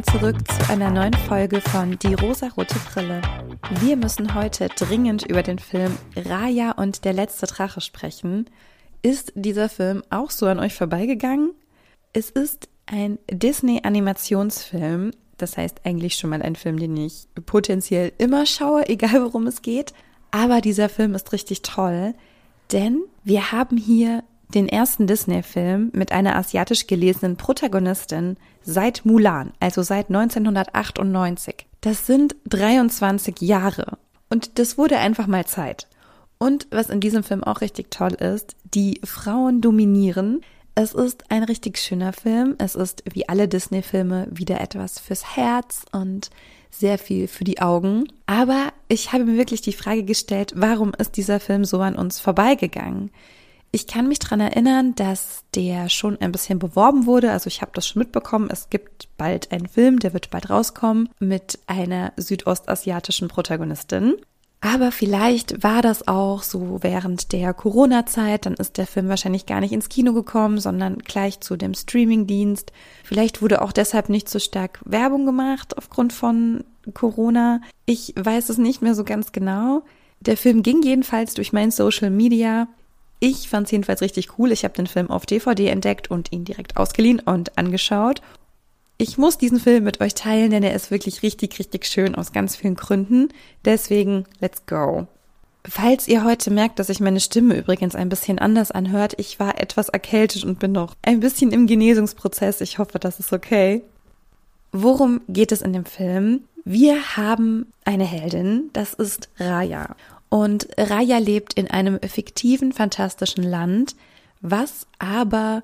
willkommen zurück zu einer neuen Folge von Die rosarote Brille. Wir müssen heute dringend über den Film Raya und der letzte Drache sprechen. Ist dieser Film auch so an euch vorbeigegangen? Es ist ein Disney-Animationsfilm, das heißt eigentlich schon mal ein Film, den ich potenziell immer schaue, egal worum es geht. Aber dieser Film ist richtig toll, denn wir haben hier den ersten Disney-Film mit einer asiatisch gelesenen Protagonistin seit Mulan, also seit 1998. Das sind 23 Jahre. Und das wurde einfach mal Zeit. Und was in diesem Film auch richtig toll ist, die Frauen dominieren. Es ist ein richtig schöner Film. Es ist wie alle Disney-Filme wieder etwas fürs Herz und sehr viel für die Augen. Aber ich habe mir wirklich die Frage gestellt, warum ist dieser Film so an uns vorbeigegangen? Ich kann mich dran erinnern, dass der schon ein bisschen beworben wurde. Also ich habe das schon mitbekommen. Es gibt bald einen Film, der wird bald rauskommen, mit einer südostasiatischen Protagonistin. Aber vielleicht war das auch so während der Corona-Zeit, dann ist der Film wahrscheinlich gar nicht ins Kino gekommen, sondern gleich zu dem Streaming-Dienst. Vielleicht wurde auch deshalb nicht so stark Werbung gemacht aufgrund von Corona. Ich weiß es nicht mehr so ganz genau. Der Film ging jedenfalls durch mein Social Media ich fand es jedenfalls richtig cool. Ich habe den Film auf DVD entdeckt und ihn direkt ausgeliehen und angeschaut. Ich muss diesen Film mit euch teilen, denn er ist wirklich richtig, richtig schön aus ganz vielen Gründen. Deswegen, let's go. Falls ihr heute merkt, dass sich meine Stimme übrigens ein bisschen anders anhört, ich war etwas erkältet und bin noch ein bisschen im Genesungsprozess. Ich hoffe, das ist okay. Worum geht es in dem Film? Wir haben eine Heldin, das ist Raya. Und Raya lebt in einem fiktiven, fantastischen Land, was aber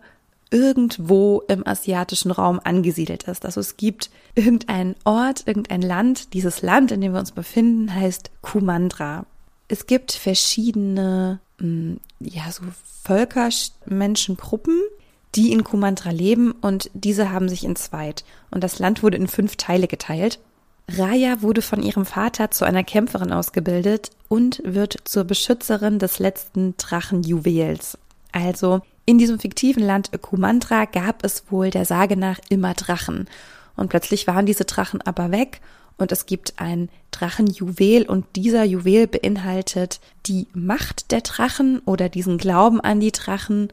irgendwo im asiatischen Raum angesiedelt ist. Also es gibt irgendeinen Ort, irgendein Land. Dieses Land, in dem wir uns befinden, heißt Kumandra. Es gibt verschiedene, hm, ja, so Völker, Menschengruppen, die in Kumandra leben und diese haben sich entzweit. Und das Land wurde in fünf Teile geteilt. Raya wurde von ihrem Vater zu einer Kämpferin ausgebildet und wird zur Beschützerin des letzten Drachenjuwels. Also in diesem fiktiven Land Kumandra gab es wohl der Sage nach immer Drachen. Und plötzlich waren diese Drachen aber weg und es gibt ein Drachenjuwel und dieser Juwel beinhaltet die Macht der Drachen oder diesen Glauben an die Drachen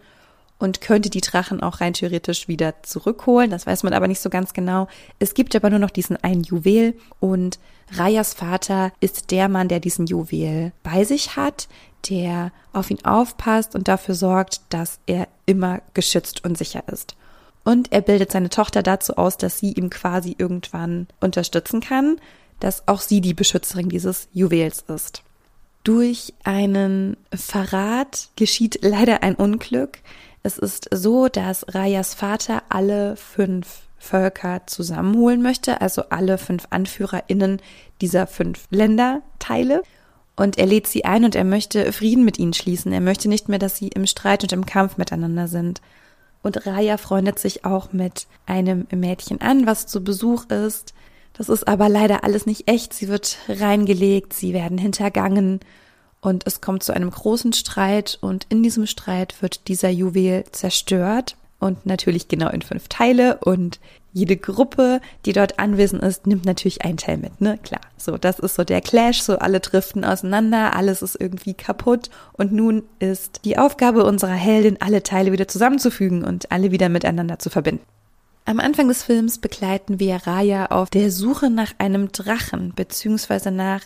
und könnte die Drachen auch rein theoretisch wieder zurückholen. Das weiß man aber nicht so ganz genau. Es gibt aber nur noch diesen einen Juwel und Rayas Vater ist der Mann, der diesen Juwel bei sich hat, der auf ihn aufpasst und dafür sorgt, dass er immer geschützt und sicher ist. Und er bildet seine Tochter dazu aus, dass sie ihm quasi irgendwann unterstützen kann, dass auch sie die Beschützerin dieses Juwels ist. Durch einen Verrat geschieht leider ein Unglück. Es ist so, dass Rayas Vater alle fünf Völker zusammenholen möchte, also alle fünf AnführerInnen dieser fünf Länderteile. Und er lädt sie ein und er möchte Frieden mit ihnen schließen. Er möchte nicht mehr, dass sie im Streit und im Kampf miteinander sind. Und Raya freundet sich auch mit einem Mädchen an, was zu Besuch ist. Das ist aber leider alles nicht echt. Sie wird reingelegt, sie werden hintergangen und es kommt zu einem großen Streit und in diesem Streit wird dieser Juwel zerstört und natürlich genau in fünf Teile und jede Gruppe, die dort anwesend ist, nimmt natürlich einen Teil mit, ne? Klar. So, das ist so der Clash, so alle driften auseinander, alles ist irgendwie kaputt und nun ist die Aufgabe unserer Heldin, alle Teile wieder zusammenzufügen und alle wieder miteinander zu verbinden. Am Anfang des Films begleiten wir Raya auf der Suche nach einem Drachen, beziehungsweise nach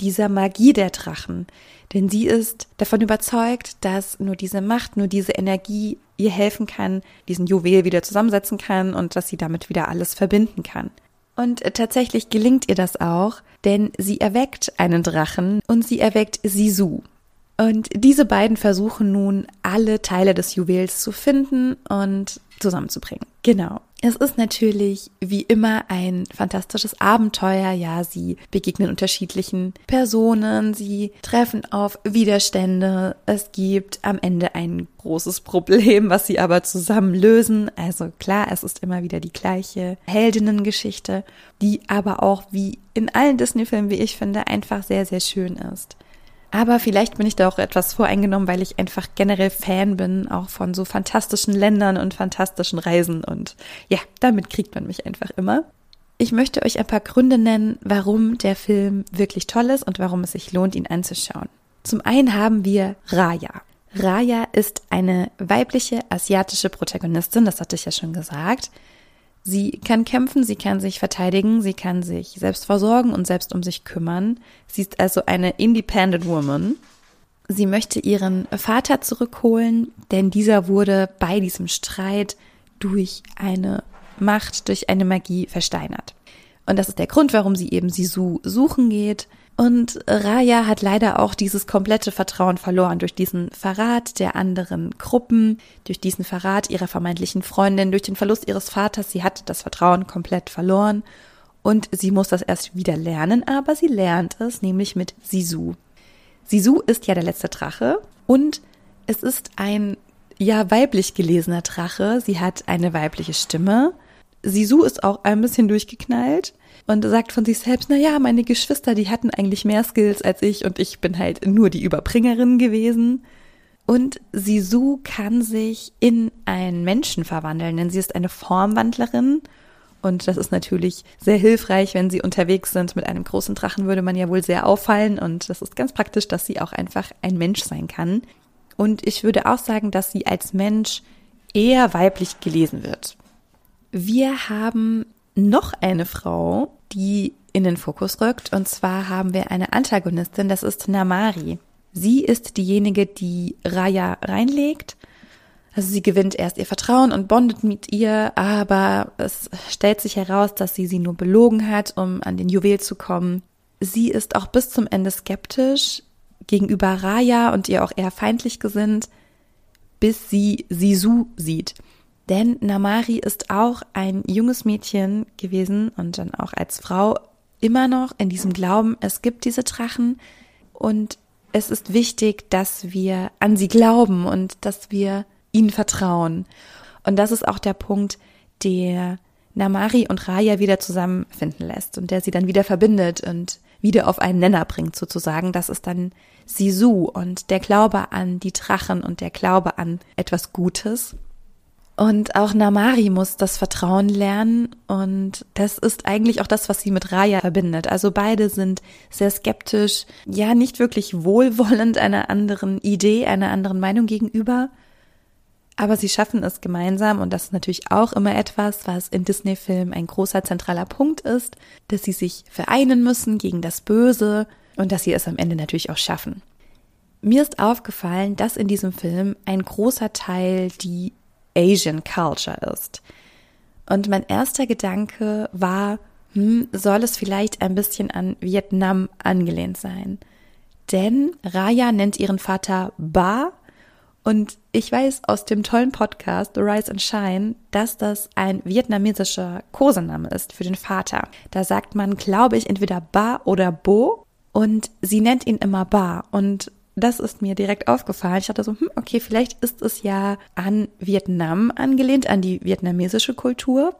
dieser Magie der Drachen. Denn sie ist davon überzeugt, dass nur diese Macht, nur diese Energie ihr helfen kann, diesen Juwel wieder zusammensetzen kann und dass sie damit wieder alles verbinden kann. Und tatsächlich gelingt ihr das auch, denn sie erweckt einen Drachen und sie erweckt Sisu. Und diese beiden versuchen nun, alle Teile des Juwels zu finden und zusammenzubringen. Genau. Es ist natürlich wie immer ein fantastisches Abenteuer. Ja, sie begegnen unterschiedlichen Personen, sie treffen auf Widerstände. Es gibt am Ende ein großes Problem, was sie aber zusammen lösen. Also klar, es ist immer wieder die gleiche Heldinnengeschichte, die aber auch wie in allen Disney-Filmen, wie ich finde, einfach sehr, sehr schön ist. Aber vielleicht bin ich da auch etwas voreingenommen, weil ich einfach generell Fan bin, auch von so fantastischen Ländern und fantastischen Reisen. Und ja, damit kriegt man mich einfach immer. Ich möchte euch ein paar Gründe nennen, warum der Film wirklich toll ist und warum es sich lohnt, ihn anzuschauen. Zum einen haben wir Raya. Raya ist eine weibliche asiatische Protagonistin, das hatte ich ja schon gesagt. Sie kann kämpfen, sie kann sich verteidigen, sie kann sich selbst versorgen und selbst um sich kümmern. Sie ist also eine Independent Woman. Sie möchte ihren Vater zurückholen, denn dieser wurde bei diesem Streit durch eine Macht, durch eine Magie versteinert. Und das ist der Grund, warum sie eben Sisu suchen geht. Und Raya hat leider auch dieses komplette Vertrauen verloren durch diesen Verrat der anderen Gruppen, durch diesen Verrat ihrer vermeintlichen Freundin, durch den Verlust ihres Vaters. Sie hat das Vertrauen komplett verloren und sie muss das erst wieder lernen, aber sie lernt es, nämlich mit Sisu. Sisu ist ja der letzte Drache und es ist ein ja weiblich gelesener Drache. Sie hat eine weibliche Stimme. Sisu ist auch ein bisschen durchgeknallt und sagt von sich selbst, na ja, meine Geschwister, die hatten eigentlich mehr Skills als ich und ich bin halt nur die Überbringerin gewesen. Und Sisu kann sich in einen Menschen verwandeln, denn sie ist eine Formwandlerin. Und das ist natürlich sehr hilfreich, wenn sie unterwegs sind. Mit einem großen Drachen würde man ja wohl sehr auffallen. Und das ist ganz praktisch, dass sie auch einfach ein Mensch sein kann. Und ich würde auch sagen, dass sie als Mensch eher weiblich gelesen wird. Wir haben noch eine Frau, die in den Fokus rückt. Und zwar haben wir eine Antagonistin, das ist Namari. Sie ist diejenige, die Raya reinlegt. Also sie gewinnt erst ihr Vertrauen und bondet mit ihr, aber es stellt sich heraus, dass sie sie nur belogen hat, um an den Juwel zu kommen. Sie ist auch bis zum Ende skeptisch gegenüber Raya und ihr auch eher feindlich gesinnt, bis sie Sisu sieht. Denn Namari ist auch ein junges Mädchen gewesen und dann auch als Frau immer noch in diesem Glauben, es gibt diese Drachen und es ist wichtig, dass wir an sie glauben und dass wir ihnen vertrauen. Und das ist auch der Punkt, der Namari und Raya wieder zusammenfinden lässt und der sie dann wieder verbindet und wieder auf einen Nenner bringt sozusagen. Das ist dann Sisu und der Glaube an die Drachen und der Glaube an etwas Gutes. Und auch Namari muss das Vertrauen lernen und das ist eigentlich auch das, was sie mit Raya verbindet. Also beide sind sehr skeptisch, ja nicht wirklich wohlwollend einer anderen Idee, einer anderen Meinung gegenüber. Aber sie schaffen es gemeinsam und das ist natürlich auch immer etwas, was in Disney-Filmen ein großer zentraler Punkt ist, dass sie sich vereinen müssen gegen das Böse und dass sie es am Ende natürlich auch schaffen. Mir ist aufgefallen, dass in diesem Film ein großer Teil die Asian Culture ist. Und mein erster Gedanke war, hm, soll es vielleicht ein bisschen an Vietnam angelehnt sein? Denn Raya nennt ihren Vater Ba und ich weiß aus dem tollen Podcast The Rise and Shine, dass das ein vietnamesischer Kosename ist für den Vater. Da sagt man, glaube ich, entweder Ba oder Bo und sie nennt ihn immer Ba und das ist mir direkt aufgefallen. Ich dachte so, hm, okay, vielleicht ist es ja an Vietnam angelehnt, an die vietnamesische Kultur.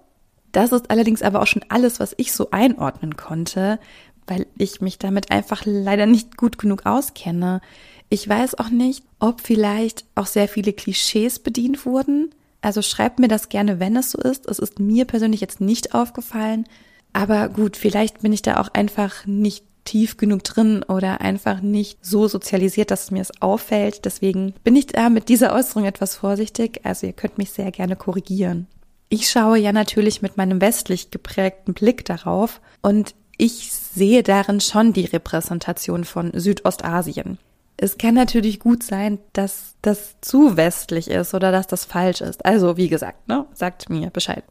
Das ist allerdings aber auch schon alles, was ich so einordnen konnte, weil ich mich damit einfach leider nicht gut genug auskenne. Ich weiß auch nicht, ob vielleicht auch sehr viele Klischees bedient wurden. Also schreibt mir das gerne, wenn es so ist. Es ist mir persönlich jetzt nicht aufgefallen. Aber gut, vielleicht bin ich da auch einfach nicht tief genug drin oder einfach nicht so sozialisiert, dass mir es auffällt. Deswegen bin ich da mit dieser Äußerung etwas vorsichtig. Also ihr könnt mich sehr gerne korrigieren. Ich schaue ja natürlich mit meinem westlich geprägten Blick darauf und ich sehe darin schon die Repräsentation von Südostasien. Es kann natürlich gut sein, dass das zu westlich ist oder dass das falsch ist. Also, wie gesagt, ne, sagt mir Bescheid.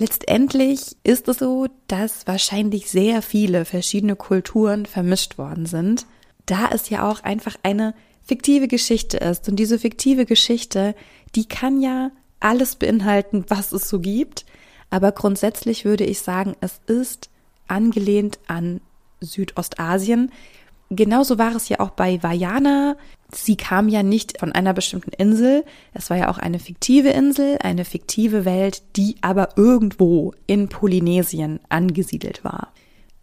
Letztendlich ist es so, dass wahrscheinlich sehr viele verschiedene Kulturen vermischt worden sind, da es ja auch einfach eine fiktive Geschichte ist. Und diese fiktive Geschichte, die kann ja alles beinhalten, was es so gibt. Aber grundsätzlich würde ich sagen, es ist angelehnt an Südostasien. Genauso war es ja auch bei Vajana. Sie kam ja nicht von einer bestimmten Insel. Es war ja auch eine fiktive Insel, eine fiktive Welt, die aber irgendwo in Polynesien angesiedelt war.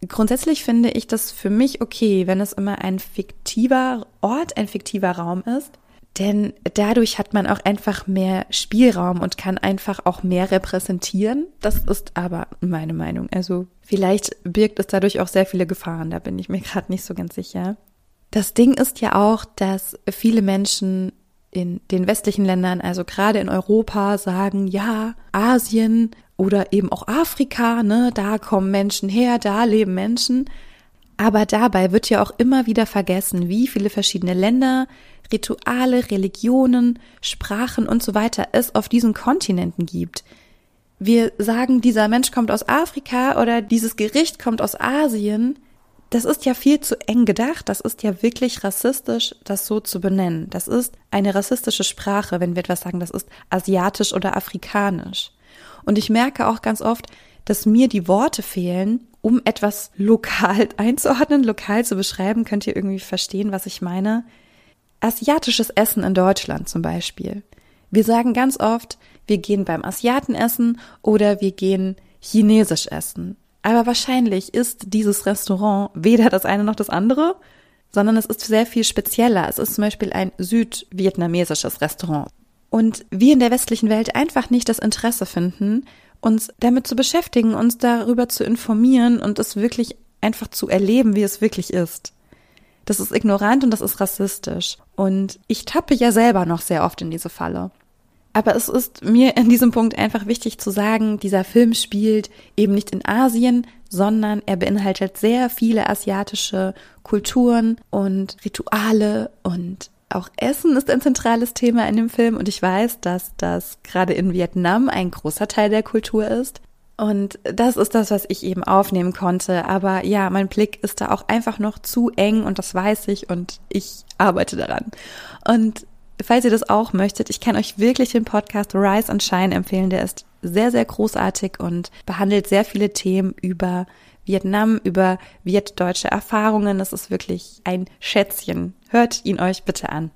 Grundsätzlich finde ich das für mich okay, wenn es immer ein fiktiver Ort, ein fiktiver Raum ist. Denn dadurch hat man auch einfach mehr Spielraum und kann einfach auch mehr repräsentieren. Das ist aber meine Meinung. Also vielleicht birgt es dadurch auch sehr viele Gefahren, da bin ich mir gerade nicht so ganz sicher. Das Ding ist ja auch, dass viele Menschen in den westlichen Ländern, also gerade in Europa, sagen, ja, Asien oder eben auch Afrika, ne, da kommen Menschen her, da leben Menschen. Aber dabei wird ja auch immer wieder vergessen, wie viele verschiedene Länder, Rituale, Religionen, Sprachen und so weiter es auf diesen Kontinenten gibt. Wir sagen, dieser Mensch kommt aus Afrika oder dieses Gericht kommt aus Asien. Das ist ja viel zu eng gedacht. Das ist ja wirklich rassistisch, das so zu benennen. Das ist eine rassistische Sprache, wenn wir etwas sagen, das ist asiatisch oder afrikanisch. Und ich merke auch ganz oft, dass mir die Worte fehlen, um etwas lokal einzuordnen, lokal zu beschreiben. Könnt ihr irgendwie verstehen, was ich meine? Asiatisches Essen in Deutschland zum Beispiel. Wir sagen ganz oft, wir gehen beim Asiaten essen oder wir gehen chinesisch essen. Aber wahrscheinlich ist dieses Restaurant weder das eine noch das andere, sondern es ist sehr viel spezieller. Es ist zum Beispiel ein südvietnamesisches Restaurant. Und wir in der westlichen Welt einfach nicht das Interesse finden, uns damit zu beschäftigen, uns darüber zu informieren und es wirklich einfach zu erleben, wie es wirklich ist. Das ist ignorant und das ist rassistisch. Und ich tappe ja selber noch sehr oft in diese Falle. Aber es ist mir in diesem Punkt einfach wichtig zu sagen, dieser Film spielt eben nicht in Asien, sondern er beinhaltet sehr viele asiatische Kulturen und Rituale und auch Essen ist ein zentrales Thema in dem Film und ich weiß, dass das gerade in Vietnam ein großer Teil der Kultur ist. Und das ist das, was ich eben aufnehmen konnte. Aber ja, mein Blick ist da auch einfach noch zu eng und das weiß ich und ich arbeite daran. Und falls ihr das auch möchtet, ich kann euch wirklich den Podcast Rise and Shine empfehlen. Der ist sehr, sehr großartig und behandelt sehr viele Themen über Vietnam, über vietdeutsche Erfahrungen. Das ist wirklich ein Schätzchen. Hört ihn euch bitte an.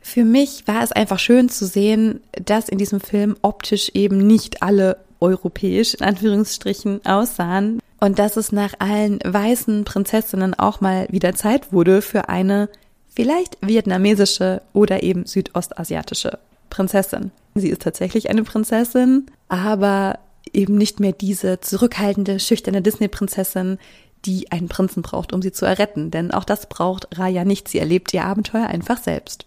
Für mich war es einfach schön zu sehen, dass in diesem Film optisch eben nicht alle europäisch in Anführungsstrichen aussahen und dass es nach allen weißen Prinzessinnen auch mal wieder Zeit wurde für eine vielleicht vietnamesische oder eben südostasiatische Prinzessin. Sie ist tatsächlich eine Prinzessin, aber eben nicht mehr diese zurückhaltende, schüchterne Disney-Prinzessin, die einen Prinzen braucht, um sie zu erretten. Denn auch das braucht Raya nicht. Sie erlebt ihr Abenteuer einfach selbst.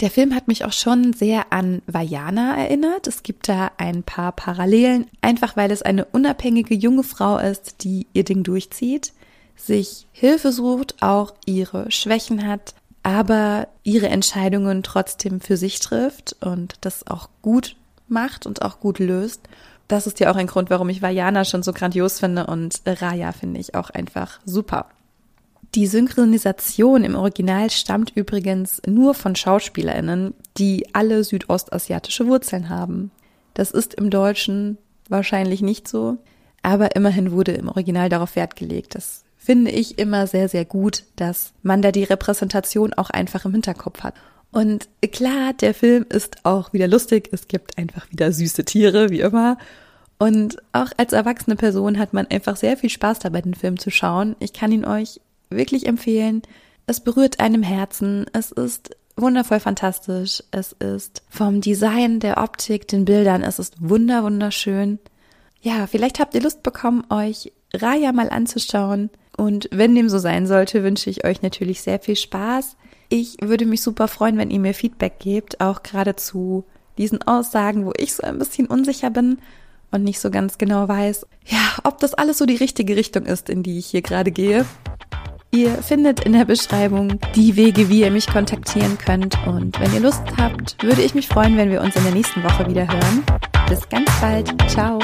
Der Film hat mich auch schon sehr an Vajana erinnert. Es gibt da ein paar Parallelen, einfach weil es eine unabhängige junge Frau ist, die ihr Ding durchzieht, sich Hilfe sucht, auch ihre Schwächen hat, aber ihre Entscheidungen trotzdem für sich trifft und das auch gut macht und auch gut löst. Das ist ja auch ein Grund, warum ich Vajana schon so grandios finde und Raya finde ich auch einfach super. Die Synchronisation im Original stammt übrigens nur von Schauspielerinnen, die alle südostasiatische Wurzeln haben. Das ist im Deutschen wahrscheinlich nicht so, aber immerhin wurde im Original darauf Wert gelegt. Das finde ich immer sehr, sehr gut, dass man da die Repräsentation auch einfach im Hinterkopf hat. Und klar, der Film ist auch wieder lustig. Es gibt einfach wieder süße Tiere, wie immer. Und auch als erwachsene Person hat man einfach sehr viel Spaß dabei, den Film zu schauen. Ich kann ihn euch wirklich empfehlen. Es berührt einem Herzen. Es ist wundervoll fantastisch. Es ist vom Design, der Optik, den Bildern, es ist wunder, wunderschön. Ja, vielleicht habt ihr Lust bekommen, euch Raya mal anzuschauen. Und wenn dem so sein sollte, wünsche ich euch natürlich sehr viel Spaß. Ich würde mich super freuen, wenn ihr mir Feedback gebt, auch gerade zu diesen Aussagen, wo ich so ein bisschen unsicher bin und nicht so ganz genau weiß, ja, ob das alles so die richtige Richtung ist, in die ich hier gerade gehe. Ihr findet in der Beschreibung die Wege, wie ihr mich kontaktieren könnt. Und wenn ihr Lust habt, würde ich mich freuen, wenn wir uns in der nächsten Woche wieder hören. Bis ganz bald. Ciao.